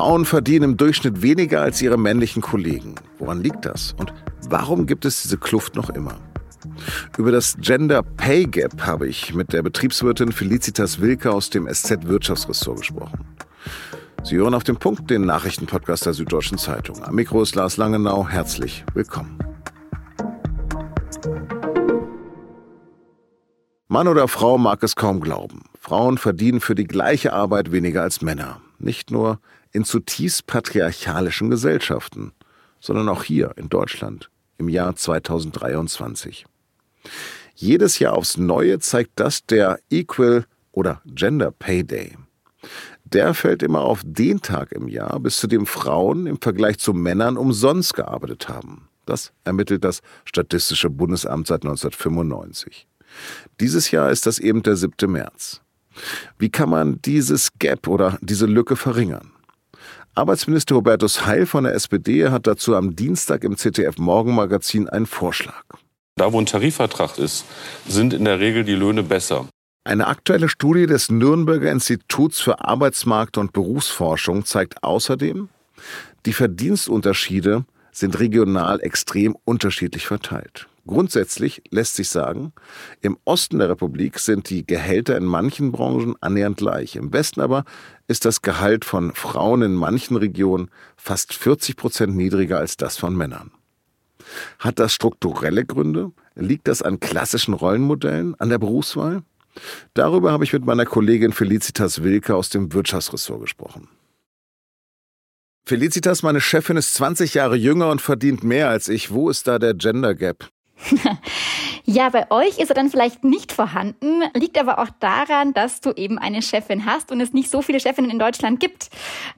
Frauen verdienen im Durchschnitt weniger als ihre männlichen Kollegen. Woran liegt das? Und warum gibt es diese Kluft noch immer? Über das Gender Pay Gap habe ich mit der Betriebswirtin Felicitas Wilke aus dem SZ Wirtschaftsressort gesprochen. Sie hören auf den Punkt den Nachrichtenpodcast der Süddeutschen Zeitung. Am Mikro ist Lars Langenau. Herzlich willkommen. Mann oder Frau mag es kaum glauben. Frauen verdienen für die gleiche Arbeit weniger als Männer. Nicht nur in zutiefst patriarchalischen Gesellschaften, sondern auch hier in Deutschland im Jahr 2023. Jedes Jahr aufs Neue zeigt das der Equal oder Gender Pay Day. Der fällt immer auf den Tag im Jahr, bis zu dem Frauen im Vergleich zu Männern umsonst gearbeitet haben. Das ermittelt das Statistische Bundesamt seit 1995. Dieses Jahr ist das eben der 7. März. Wie kann man dieses Gap oder diese Lücke verringern? Arbeitsminister Hubertus Heil von der SPD hat dazu am Dienstag im ZDF Morgenmagazin einen Vorschlag. Da, wo ein Tarifvertrag ist, sind in der Regel die Löhne besser. Eine aktuelle Studie des Nürnberger Instituts für Arbeitsmarkt und Berufsforschung zeigt außerdem, die Verdienstunterschiede sind regional extrem unterschiedlich verteilt. Grundsätzlich lässt sich sagen, im Osten der Republik sind die Gehälter in manchen Branchen annähernd gleich. Im Westen aber ist das Gehalt von Frauen in manchen Regionen fast 40 Prozent niedriger als das von Männern. Hat das strukturelle Gründe? Liegt das an klassischen Rollenmodellen, an der Berufswahl? Darüber habe ich mit meiner Kollegin Felicitas Wilke aus dem Wirtschaftsressort gesprochen. Felicitas, meine Chefin ist 20 Jahre jünger und verdient mehr als ich. Wo ist da der Gender Gap? ja, bei euch ist er dann vielleicht nicht vorhanden, liegt aber auch daran, dass du eben eine Chefin hast und es nicht so viele Chefinnen in Deutschland gibt.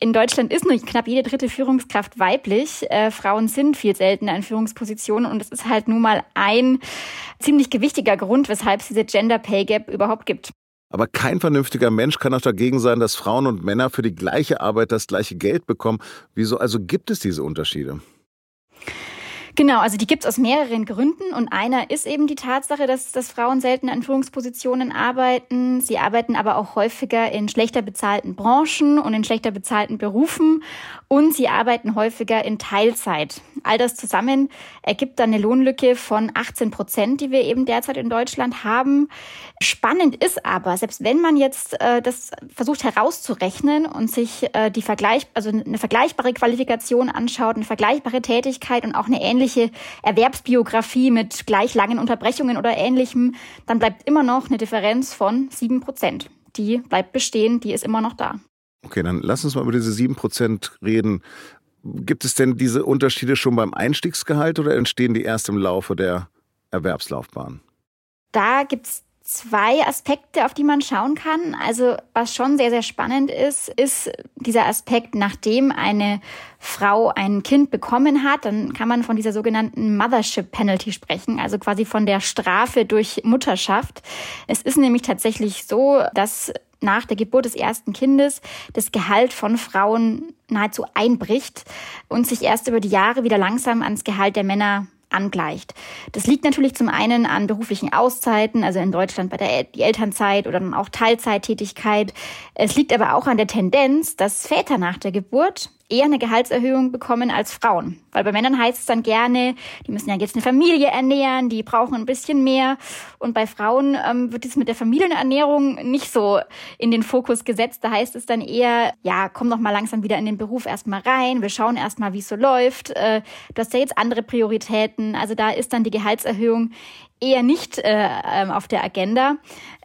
In Deutschland ist nur knapp jede dritte Führungskraft weiblich. Äh, Frauen sind viel seltener in Führungspositionen und es ist halt nun mal ein ziemlich gewichtiger Grund, weshalb es diese Gender Pay Gap überhaupt gibt. Aber kein vernünftiger Mensch kann auch dagegen sein, dass Frauen und Männer für die gleiche Arbeit das gleiche Geld bekommen. Wieso also gibt es diese Unterschiede? Genau, also die gibt es aus mehreren Gründen und einer ist eben die Tatsache, dass, dass Frauen selten an Führungspositionen arbeiten. Sie arbeiten aber auch häufiger in schlechter bezahlten Branchen und in schlechter bezahlten Berufen und sie arbeiten häufiger in Teilzeit. All das zusammen ergibt dann eine Lohnlücke von 18 Prozent, die wir eben derzeit in Deutschland haben. Spannend ist aber, selbst wenn man jetzt äh, das versucht herauszurechnen und sich äh, die Vergleich, also eine vergleichbare Qualifikation anschaut, eine vergleichbare Tätigkeit und auch eine ähnliche Erwerbsbiografie mit gleich langen Unterbrechungen oder ähnlichem, dann bleibt immer noch eine Differenz von sieben Prozent. Die bleibt bestehen, die ist immer noch da. Okay, dann lass uns mal über diese 7% reden. Gibt es denn diese Unterschiede schon beim Einstiegsgehalt oder entstehen die erst im Laufe der Erwerbslaufbahn? Da gibt es zwei Aspekte, auf die man schauen kann. Also was schon sehr, sehr spannend ist, ist dieser Aspekt, nachdem eine Frau ein Kind bekommen hat, dann kann man von dieser sogenannten Mothership Penalty sprechen, also quasi von der Strafe durch Mutterschaft. Es ist nämlich tatsächlich so, dass nach der Geburt des ersten Kindes das Gehalt von Frauen nahezu einbricht und sich erst über die Jahre wieder langsam ans Gehalt der Männer angleicht. Das liegt natürlich zum einen an beruflichen Auszeiten, also in Deutschland bei der die Elternzeit oder dann auch Teilzeittätigkeit. Es liegt aber auch an der Tendenz, dass Väter nach der Geburt eher eine Gehaltserhöhung bekommen als Frauen. Weil bei Männern heißt es dann gerne, die müssen ja jetzt eine Familie ernähren, die brauchen ein bisschen mehr. Und bei Frauen ähm, wird es mit der Familienernährung nicht so in den Fokus gesetzt. Da heißt es dann eher, ja, komm doch mal langsam wieder in den Beruf erstmal rein. Wir schauen erstmal, wie es so läuft. Äh, du hast ja jetzt andere Prioritäten. Also da ist dann die Gehaltserhöhung eher nicht äh, ähm, auf der Agenda.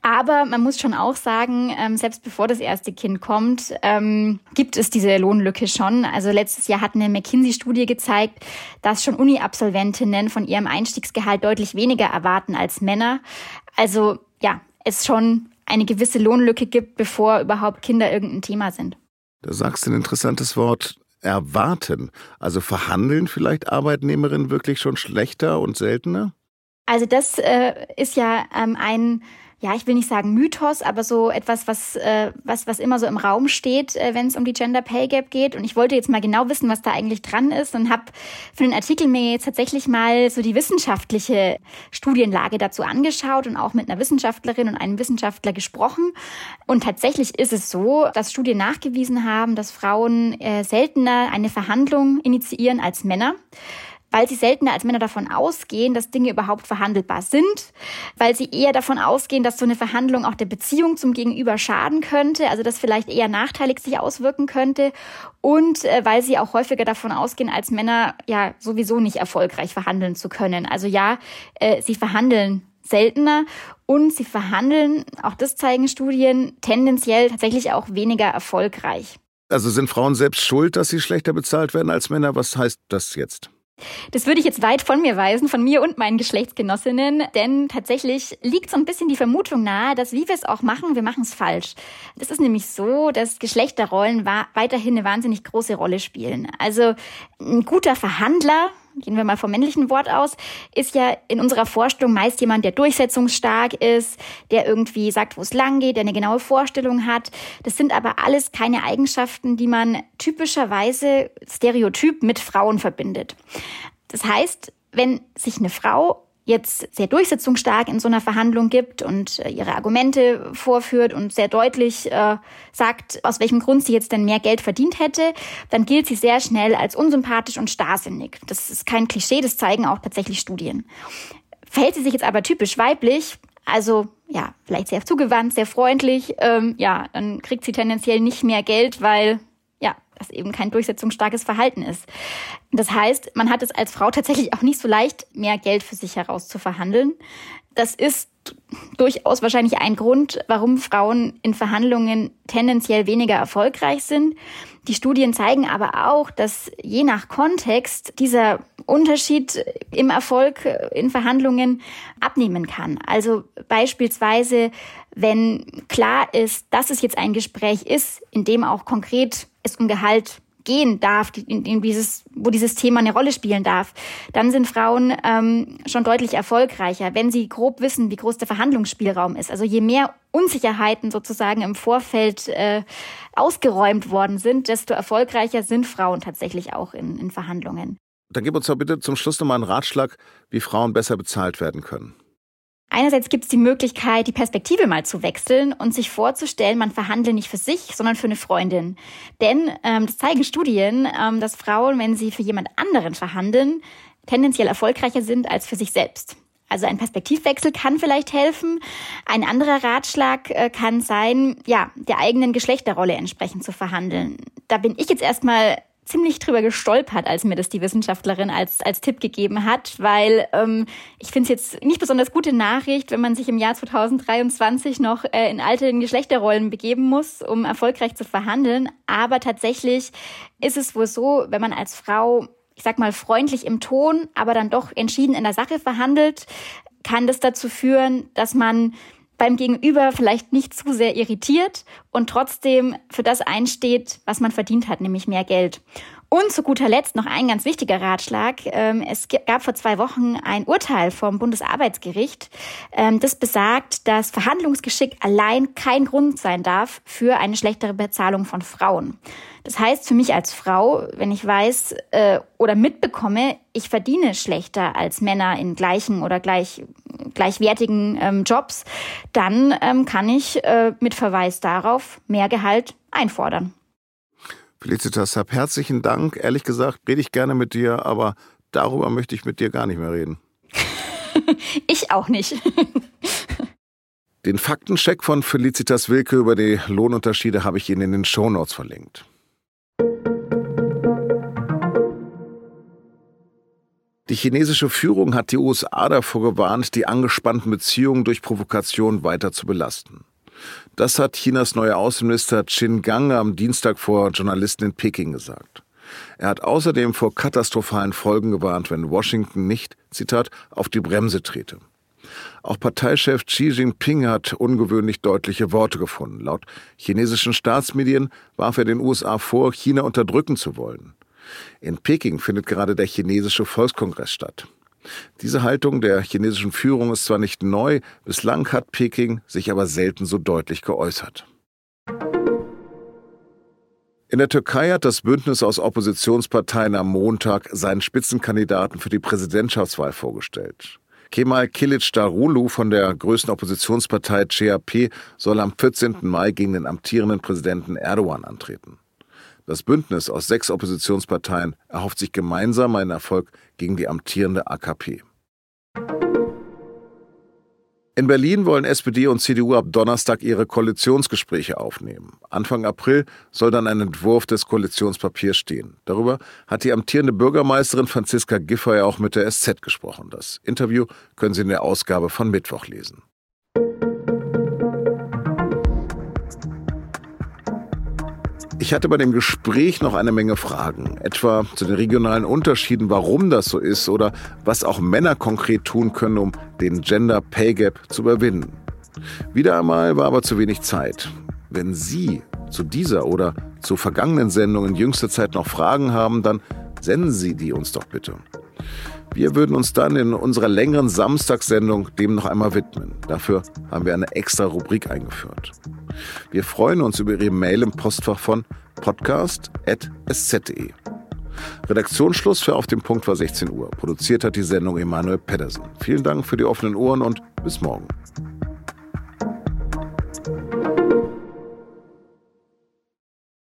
Aber man muss schon auch sagen, ähm, selbst bevor das erste Kind kommt, ähm, gibt es diese Lohnlücke schon. Also letztes Jahr hat eine McKinsey-Studie gezeigt, dass schon Uni-Absolventinnen von ihrem Einstiegsgehalt deutlich weniger erwarten als Männer. Also ja, es schon eine gewisse Lohnlücke gibt, bevor überhaupt Kinder irgendein Thema sind. Da sagst du ein interessantes Wort. Erwarten. Also verhandeln vielleicht Arbeitnehmerinnen wirklich schon schlechter und seltener? Also das äh, ist ja ähm, ein ja, ich will nicht sagen Mythos, aber so etwas, was, äh, was, was immer so im Raum steht, äh, wenn es um die Gender Pay Gap geht. Und ich wollte jetzt mal genau wissen, was da eigentlich dran ist und habe für den Artikel mir jetzt tatsächlich mal so die wissenschaftliche Studienlage dazu angeschaut und auch mit einer Wissenschaftlerin und einem Wissenschaftler gesprochen. Und tatsächlich ist es so, dass Studien nachgewiesen haben, dass Frauen äh, seltener eine Verhandlung initiieren als Männer weil sie seltener als Männer davon ausgehen, dass Dinge überhaupt verhandelbar sind, weil sie eher davon ausgehen, dass so eine Verhandlung auch der Beziehung zum Gegenüber schaden könnte, also das vielleicht eher nachteilig sich auswirken könnte und äh, weil sie auch häufiger davon ausgehen, als Männer ja sowieso nicht erfolgreich verhandeln zu können. Also ja, äh, sie verhandeln seltener und sie verhandeln, auch das zeigen Studien, tendenziell tatsächlich auch weniger erfolgreich. Also sind Frauen selbst schuld, dass sie schlechter bezahlt werden als Männer? Was heißt das jetzt? Das würde ich jetzt weit von mir weisen, von mir und meinen Geschlechtsgenossinnen, denn tatsächlich liegt so ein bisschen die Vermutung nahe, dass wie wir es auch machen, wir machen es falsch. Es ist nämlich so, dass Geschlechterrollen weiterhin eine wahnsinnig große Rolle spielen. Also ein guter Verhandler gehen wir mal vom männlichen Wort aus, ist ja in unserer Vorstellung meist jemand, der durchsetzungsstark ist, der irgendwie sagt, wo es lang geht, der eine genaue Vorstellung hat. Das sind aber alles keine Eigenschaften, die man typischerweise stereotyp mit Frauen verbindet. Das heißt, wenn sich eine Frau jetzt sehr durchsetzungsstark in so einer Verhandlung gibt und äh, ihre Argumente vorführt und sehr deutlich äh, sagt, aus welchem Grund sie jetzt denn mehr Geld verdient hätte, dann gilt sie sehr schnell als unsympathisch und starrsinnig. Das ist kein Klischee, das zeigen auch tatsächlich Studien. Verhält sie sich jetzt aber typisch weiblich, also ja, vielleicht sehr zugewandt, sehr freundlich, ähm, ja, dann kriegt sie tendenziell nicht mehr Geld, weil das eben kein durchsetzungsstarkes Verhalten ist. Das heißt, man hat es als Frau tatsächlich auch nicht so leicht, mehr Geld für sich heraus zu verhandeln. Das ist durchaus wahrscheinlich ein Grund, warum Frauen in Verhandlungen tendenziell weniger erfolgreich sind. Die Studien zeigen aber auch, dass je nach Kontext dieser Unterschied im Erfolg in Verhandlungen abnehmen kann. Also beispielsweise, wenn klar ist, dass es jetzt ein Gespräch ist, in dem auch konkret es um Gehalt gehen darf, in, in dieses, wo dieses Thema eine Rolle spielen darf, dann sind Frauen ähm, schon deutlich erfolgreicher, wenn sie grob wissen, wie groß der Verhandlungsspielraum ist. Also je mehr Unsicherheiten sozusagen im Vorfeld äh, ausgeräumt worden sind, desto erfolgreicher sind Frauen tatsächlich auch in, in Verhandlungen. Dann gib uns doch bitte zum Schluss nochmal einen Ratschlag, wie Frauen besser bezahlt werden können. Einerseits gibt es die Möglichkeit, die Perspektive mal zu wechseln und sich vorzustellen, man verhandle nicht für sich, sondern für eine Freundin. Denn ähm, das zeigen Studien, ähm, dass Frauen, wenn sie für jemand anderen verhandeln, tendenziell erfolgreicher sind als für sich selbst. Also ein Perspektivwechsel kann vielleicht helfen. Ein anderer Ratschlag äh, kann sein, ja, der eigenen Geschlechterrolle entsprechend zu verhandeln. Da bin ich jetzt erstmal ziemlich drüber gestolpert, als mir das die Wissenschaftlerin als, als Tipp gegeben hat, weil ähm, ich finde es jetzt nicht besonders gute Nachricht, wenn man sich im Jahr 2023 noch äh, in alte Geschlechterrollen begeben muss, um erfolgreich zu verhandeln. Aber tatsächlich ist es wohl so, wenn man als Frau, ich sag mal, freundlich im Ton, aber dann doch entschieden in der Sache verhandelt, kann das dazu führen, dass man beim Gegenüber vielleicht nicht zu sehr irritiert und trotzdem für das einsteht, was man verdient hat, nämlich mehr Geld. Und zu guter Letzt noch ein ganz wichtiger Ratschlag. Ähm, es gab vor zwei Wochen ein Urteil vom Bundesarbeitsgericht, ähm, das besagt, dass Verhandlungsgeschick allein kein Grund sein darf für eine schlechtere Bezahlung von Frauen. Das heißt für mich als Frau, wenn ich weiß äh, oder mitbekomme, ich verdiene schlechter als Männer in gleichen oder gleich, gleichwertigen ähm, Jobs, dann kann ich äh, mit Verweis darauf mehr Gehalt einfordern. Felicitas, hab herzlichen Dank. Ehrlich gesagt, rede ich gerne mit dir, aber darüber möchte ich mit dir gar nicht mehr reden. ich auch nicht. Den Faktencheck von Felicitas Wilke über die Lohnunterschiede habe ich Ihnen in den Shownotes verlinkt. Die chinesische Führung hat die USA davor gewarnt, die angespannten Beziehungen durch Provokation weiter zu belasten. Das hat Chinas neuer Außenminister Qin Gang am Dienstag vor Journalisten in Peking gesagt. Er hat außerdem vor katastrophalen Folgen gewarnt, wenn Washington nicht, Zitat, auf die Bremse trete. Auch Parteichef Xi Jinping hat ungewöhnlich deutliche Worte gefunden. Laut chinesischen Staatsmedien warf er den USA vor, China unterdrücken zu wollen. In Peking findet gerade der chinesische Volkskongress statt. Diese Haltung der chinesischen Führung ist zwar nicht neu, bislang hat Peking sich aber selten so deutlich geäußert. In der Türkei hat das Bündnis aus Oppositionsparteien am Montag seinen Spitzenkandidaten für die Präsidentschaftswahl vorgestellt. Kemal Kilic-Darulu von der größten Oppositionspartei CHP soll am 14. Mai gegen den amtierenden Präsidenten Erdogan antreten. Das Bündnis aus sechs Oppositionsparteien erhofft sich gemeinsam einen Erfolg gegen die amtierende AKP. In Berlin wollen SPD und CDU ab Donnerstag ihre Koalitionsgespräche aufnehmen. Anfang April soll dann ein Entwurf des Koalitionspapiers stehen. Darüber hat die amtierende Bürgermeisterin Franziska Giffey auch mit der SZ gesprochen. Das Interview können Sie in der Ausgabe von Mittwoch lesen. Ich hatte bei dem Gespräch noch eine Menge Fragen, etwa zu den regionalen Unterschieden, warum das so ist oder was auch Männer konkret tun können, um den Gender Pay Gap zu überwinden. Wieder einmal war aber zu wenig Zeit. Wenn Sie zu dieser oder zu vergangenen Sendungen in jüngster Zeit noch Fragen haben, dann senden Sie die uns doch bitte. Wir würden uns dann in unserer längeren Samstagssendung dem noch einmal widmen. Dafür haben wir eine extra Rubrik eingeführt. Wir freuen uns über Ihre Mail im Postfach von podcast.sz.de. Redaktionsschluss für Auf dem Punkt war 16 Uhr. Produziert hat die Sendung Emanuel Pedersen. Vielen Dank für die offenen Ohren und bis morgen.